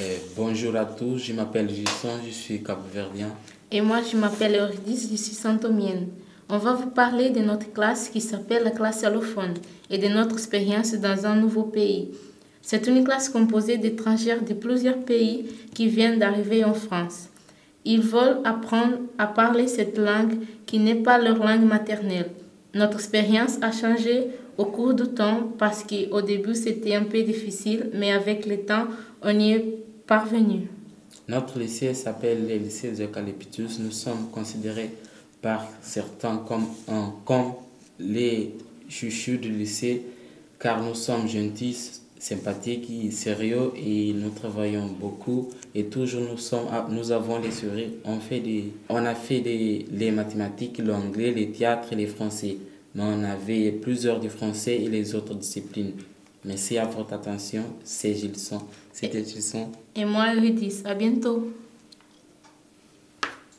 Euh, bonjour à tous, je m'appelle Gisson, je suis capverdien. Et moi, je m'appelle Eurydice, je suis santomienne. On va vous parler de notre classe qui s'appelle la classe allophone et de notre expérience dans un nouveau pays. C'est une classe composée d'étrangers de plusieurs pays qui viennent d'arriver en France. Ils veulent apprendre à parler cette langue qui n'est pas leur langue maternelle. Notre expérience a changé au cours du temps parce qu'au début c'était un peu difficile, mais avec le temps on y est parvenu. Notre lycée s'appelle le lycée Eucalyptus. Nous sommes considérés par certains comme, un, comme les chouchous du lycée car nous sommes gentils, sympathiques et sérieux et nous travaillons beaucoup et toujours nous, sommes, nous avons les sourires. On, fait des, on a fait des, les mathématiques, l'anglais, les théâtres et les français. Mais on avait plusieurs du français et les autres disciplines. Merci à votre attention. C'est Gilson. C'était Gilson. Et moi, Eurydice. À bientôt.